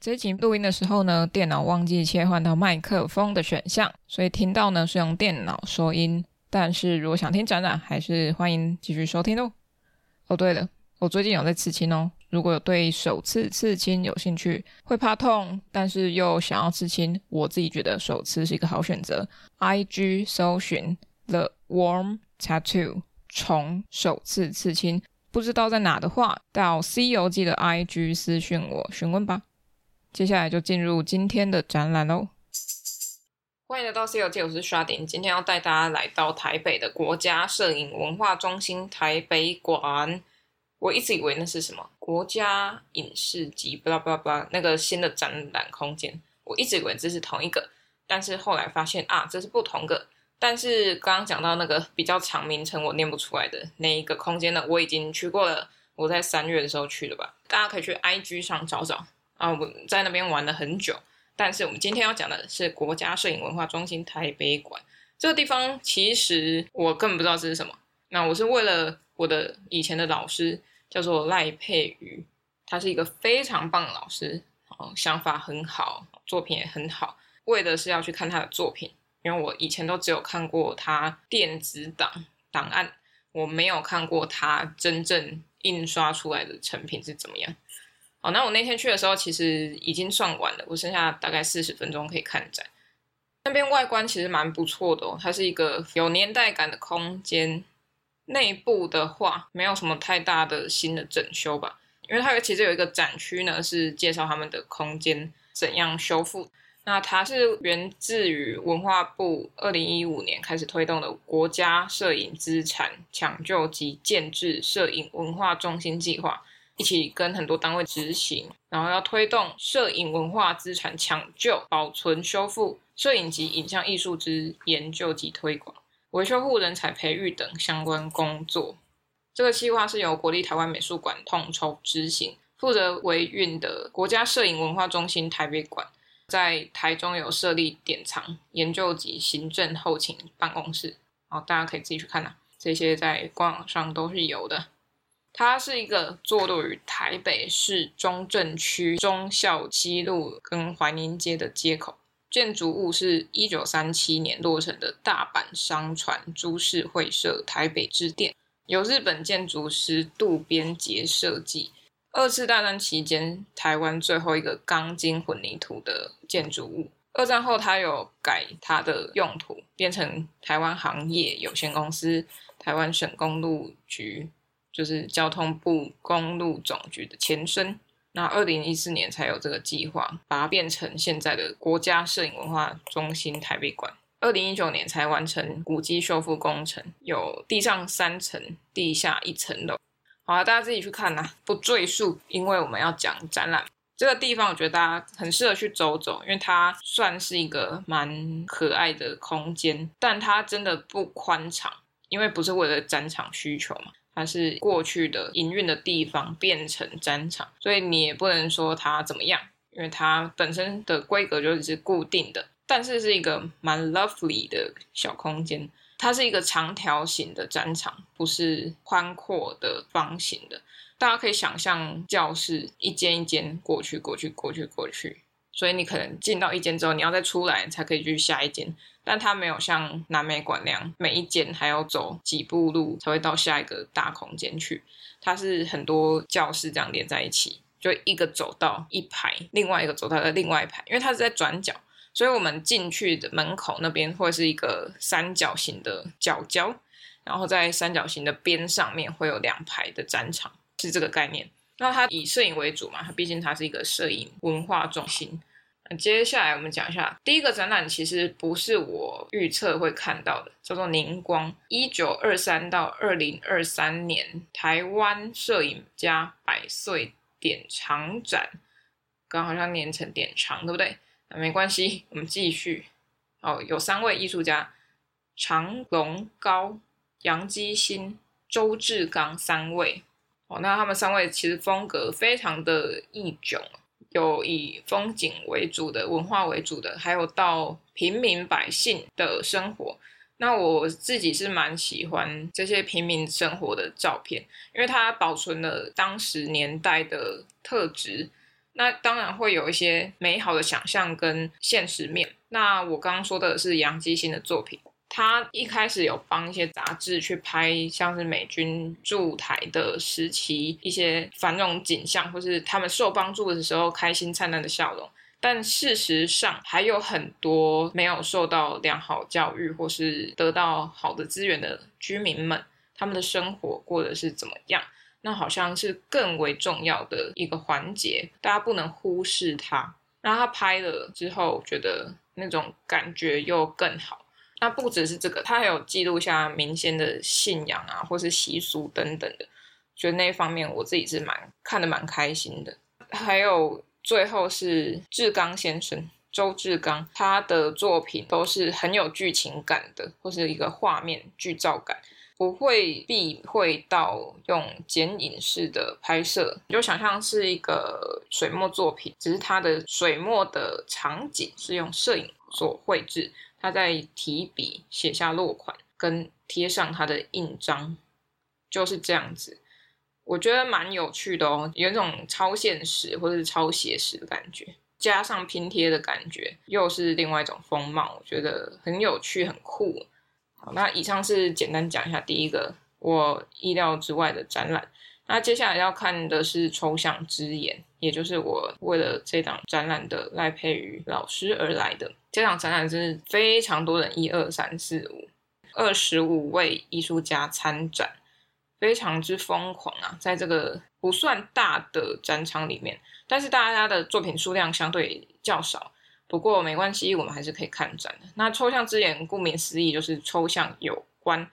这一集录音的时候呢，电脑忘记切换到麦克风的选项，所以听到呢是用电脑收音。但是如果想听展览，还是欢迎继续收听哦。哦，对了，我最近有在刺青哦。如果有对首次刺青有兴趣，会怕痛，但是又想要刺青，我自己觉得首次是一个好选择。IG 搜寻 The Warm Tattoo 虫首次刺青，不知道在哪的话，到《C 游记》的 IG 私讯我询问吧。接下来就进入今天的展览喽。欢迎来到《C 游记》，我是刷顶，今天要带大家来到台北的国家摄影文化中心台北馆。我一直以为那是什么国家影视及巴拉巴拉巴拉那个新的展览空间，我一直以为这是同一个，但是后来发现啊，这是不同个。但是刚刚讲到那个比较长名称我念不出来的那一个空间呢，我已经去过了，我在三月的时候去的吧，大家可以去 IG 上找找。啊，我在那边玩了很久，但是我们今天要讲的是国家摄影文化中心台北馆这个地方。其实我根本不知道这是什么。那我是为了我的以前的老师叫做赖佩瑜，他是一个非常棒的老师，哦，想法很好，作品也很好。为的是要去看他的作品，因为我以前都只有看过他电子档档案，我没有看过他真正印刷出来的成品是怎么样。好，那我那天去的时候，其实已经算晚了，我剩下大概四十分钟可以看展。那边外观其实蛮不错的哦，它是一个有年代感的空间。内部的话，没有什么太大的新的整修吧，因为它有其实有一个展区呢，是介绍他们的空间怎样修复。那它是源自于文化部二零一五年开始推动的国家摄影资产抢救及建置摄影文化中心计划。一起跟很多单位执行，然后要推动摄影文化资产抢救、保存、修复、摄影及影像艺术之研究及推广、维修护人才培育等相关工作。这个计划是由国立台湾美术馆统筹执行，负责维运的国家摄影文化中心台北馆，在台中有设立典藏、研究及行政后勤办公室。好，大家可以自己去看呐、啊，这些在官网上都是有的。它是一个坐落于台北市中正区忠孝西路跟怀宁街的街口，建筑物是一九三七年落成的大阪商船株式会社台北支店，由日本建筑师渡边杰设计。二次大战期间，台湾最后一个钢筋混凝土的建筑物。二战后，它有改它的用途，变成台湾航业有限公司、台湾省公路局。就是交通部公路总局的前身，那二零一四年才有这个计划，把它变成现在的国家摄影文化中心台北馆。二零一九年才完成古迹修复工程，有地上三层、地下一层楼。好啊，大家自己去看啦，不赘述，因为我们要讲展览。这个地方我觉得大家很适合去走走，因为它算是一个蛮可爱的空间，但它真的不宽敞，因为不是为了展场需求嘛。它是过去的营运的地方变成展场，所以你也不能说它怎么样，因为它本身的规格就是固定的。但是是一个蛮 lovely 的小空间，它是一个长条形的展场，不是宽阔的方形的。大家可以想象教室一间一间过去，过去，过去，过去。所以你可能进到一间之后，你要再出来才可以去下一间，但它没有像南美馆那样，每一间还要走几步路才会到下一个大空间去。它是很多教室这样连在一起，就一个走道一排，另外一个走道的另外一排，因为它是在转角，所以我们进去的门口那边会是一个三角形的角角，然后在三角形的边上面会有两排的展场，是这个概念。那它以摄影为主嘛，它毕竟它是一个摄影文化中心。那接下来我们讲一下第一个展览，其实不是我预测会看到的，叫做“凝光”，一九二三到二零二三年台湾摄影家百岁典藏展，刚好像念成典藏，对不对？那没关系，我们继续。哦，有三位艺术家：常隆高、杨基新、周志刚三位。哦，那他们三位其实风格非常的异迥，有以风景为主的、文化为主的，还有到平民百姓的生活。那我自己是蛮喜欢这些平民生活的照片，因为它保存了当时年代的特质。那当然会有一些美好的想象跟现实面。那我刚刚说的是杨基新的作品，他一开始有帮一些杂志去拍，像是美军驻台的时期一些繁荣景象，或是他们受帮助的时候开心灿烂的笑容。但事实上，还有很多没有受到良好教育或是得到好的资源的居民们，他们的生活过得是怎么样？那好像是更为重要的一个环节，大家不能忽视它。然后他拍了之后，觉得那种感觉又更好。那不只是这个，他还有记录下民间的信仰啊，或是习俗等等的，觉得那一方面我自己是蛮看得蛮开心的。还有。最后是志刚先生，周志刚，他的作品都是很有剧情感的，或是一个画面剧照感，不会避讳到用剪影式的拍摄，你就想象是一个水墨作品，只是他的水墨的场景是用摄影所绘制，他在提笔写下落款，跟贴上他的印章，就是这样子。我觉得蛮有趣的哦，有一种超现实或者是超写实的感觉，加上拼贴的感觉，又是另外一种风貌，我觉得很有趣，很酷。好，那以上是简单讲一下第一个我意料之外的展览。那接下来要看的是抽象之眼，也就是我为了这档展览的赖佩瑜老师而来的。这档展览是非常多人，一二三四五，二十五位艺术家参展。非常之疯狂啊，在这个不算大的展场里面，但是大家的作品数量相对较少。不过没关系，我们还是可以看展的。那抽象之眼，顾名思义就是抽象有关。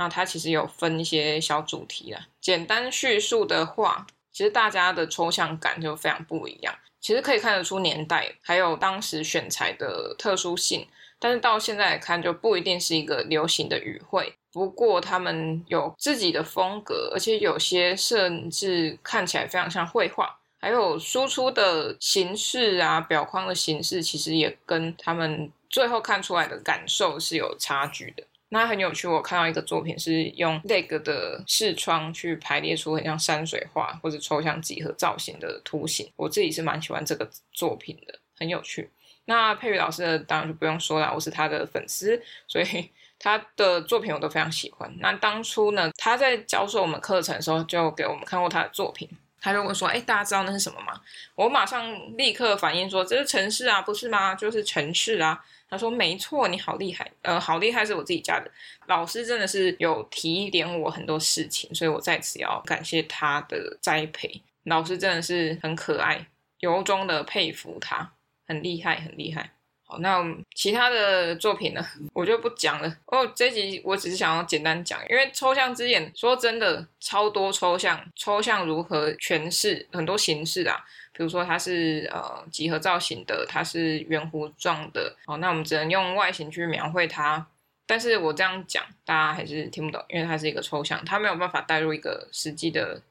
那它其实有分一些小主题啦。简单叙述的话，其实大家的抽象感就非常不一样。其实可以看得出年代，还有当时选材的特殊性。但是到现在来看，就不一定是一个流行的语汇。不过他们有自己的风格，而且有些甚至看起来非常像绘画，还有输出的形式啊，表框的形式，其实也跟他们最后看出来的感受是有差距的。那很有趣，我看到一个作品是用 LEG 的视窗去排列出很像山水画或者抽象几何造型的图形，我自己是蛮喜欢这个作品的，很有趣。那佩瑜老师的当然就不用说了，我是他的粉丝，所以。他的作品我都非常喜欢。那当初呢，他在教授我们课程的时候，就给我们看过他的作品。他就问说：“哎，大家知道那是什么吗？”我马上立刻反应说：“这是城市啊，不是吗？就是城市啊。”他说：“没错，你好厉害。呃，好厉害是我自己加的。老师真的是有提点我很多事情，所以我在此要感谢他的栽培。老师真的是很可爱，由衷的佩服他，很厉害，很厉害。”那其他的作品呢，我就不讲了。哦，这集我只是想要简单讲，因为抽象之眼说真的超多抽象，抽象如何诠释很多形式啊，比如说它是呃几何造型的，它是圆弧状的。哦，那我们只能用外形去描绘它。但是我这样讲，大家还是听不懂，因为它是一个抽象，它没有办法带入一个实际的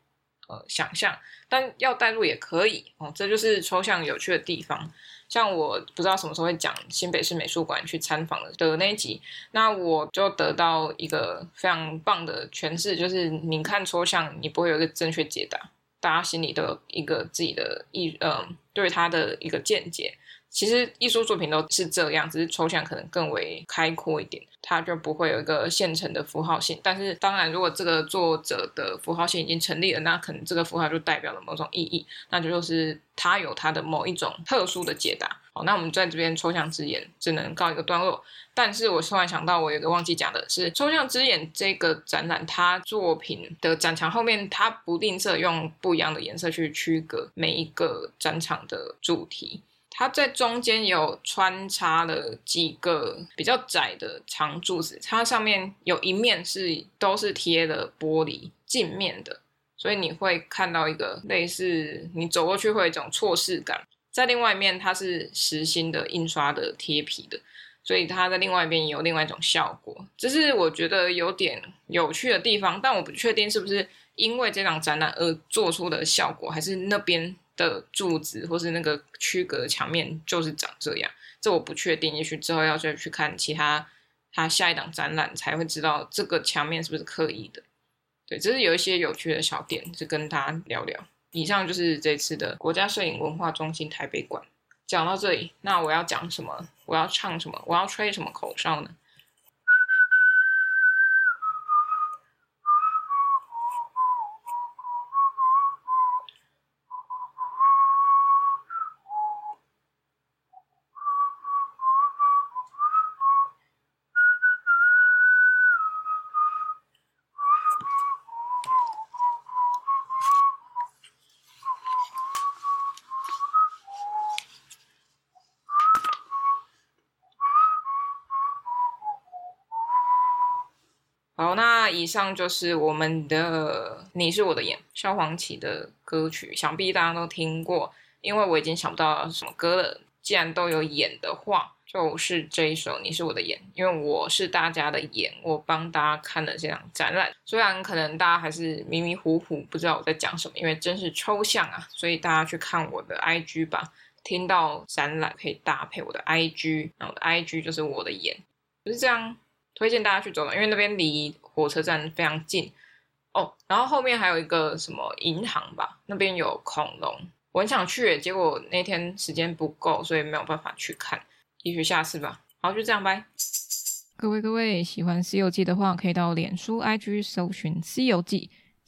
呃想象。但要带入也可以哦，这就是抽象有趣的地方。像我不知道什么时候会讲新北市美术馆去参访的的那一集，那我就得到一个非常棒的诠释，就是你看抽象，你不会有一个正确解答，大家心里都有一个自己的意，嗯，对他的一个见解。其实艺术作品都是这样，只是抽象可能更为开阔一点，它就不会有一个现成的符号性。但是当然，如果这个作者的符号性已经成立了，那可能这个符号就代表了某种意义，那就就是它有它的某一种特殊的解答。好，那我们在这边抽象之眼只能告一个段落。但是我突然想到，我有个忘记讲的是，抽象之眼这个展览，它作品的展墙后面，它不吝啬用不一样的颜色去区隔每一个展场的主题。它在中间有穿插了几个比较窄的长柱子，它上面有一面是都是贴了玻璃镜面的，所以你会看到一个类似你走过去会有一种错视感。在另外一面，它是实心的印刷的贴皮的，所以它在另外一边有另外一种效果。这是我觉得有点有趣的地方，但我不确定是不是因为这场展览而做出的效果，还是那边。的柱子或是那个区隔的墙面就是长这样，这我不确定，也许之后要再去看其他他下一档展览才会知道这个墙面是不是刻意的。对，这是有一些有趣的小点，就跟大家聊聊。以上就是这次的国家摄影文化中心台北馆。讲到这里，那我要讲什么？我要唱什么？我要吹什么口哨呢？好，那以上就是我们的《你是我的眼》萧煌奇的歌曲，想必大家都听过，因为我已经想不到什么歌了。既然都有眼的话，就是这一首《你是我的眼》，因为我是大家的眼，我帮大家看了这场展览。虽然可能大家还是迷迷糊糊，不知道我在讲什么，因为真是抽象啊，所以大家去看我的 IG 吧。听到展览可以搭配我的 IG，那我的 IG 就是我的眼，就是这样。推荐大家去走走，因为那边离火车站非常近哦。然后后面还有一个什么银行吧，那边有恐龙，我很想去，结果那天时间不够，所以没有办法去看。也许下次吧。好，就这样，拜。各位各位，喜欢《西游记》的话，可以到脸书、IG 搜寻《西游记》。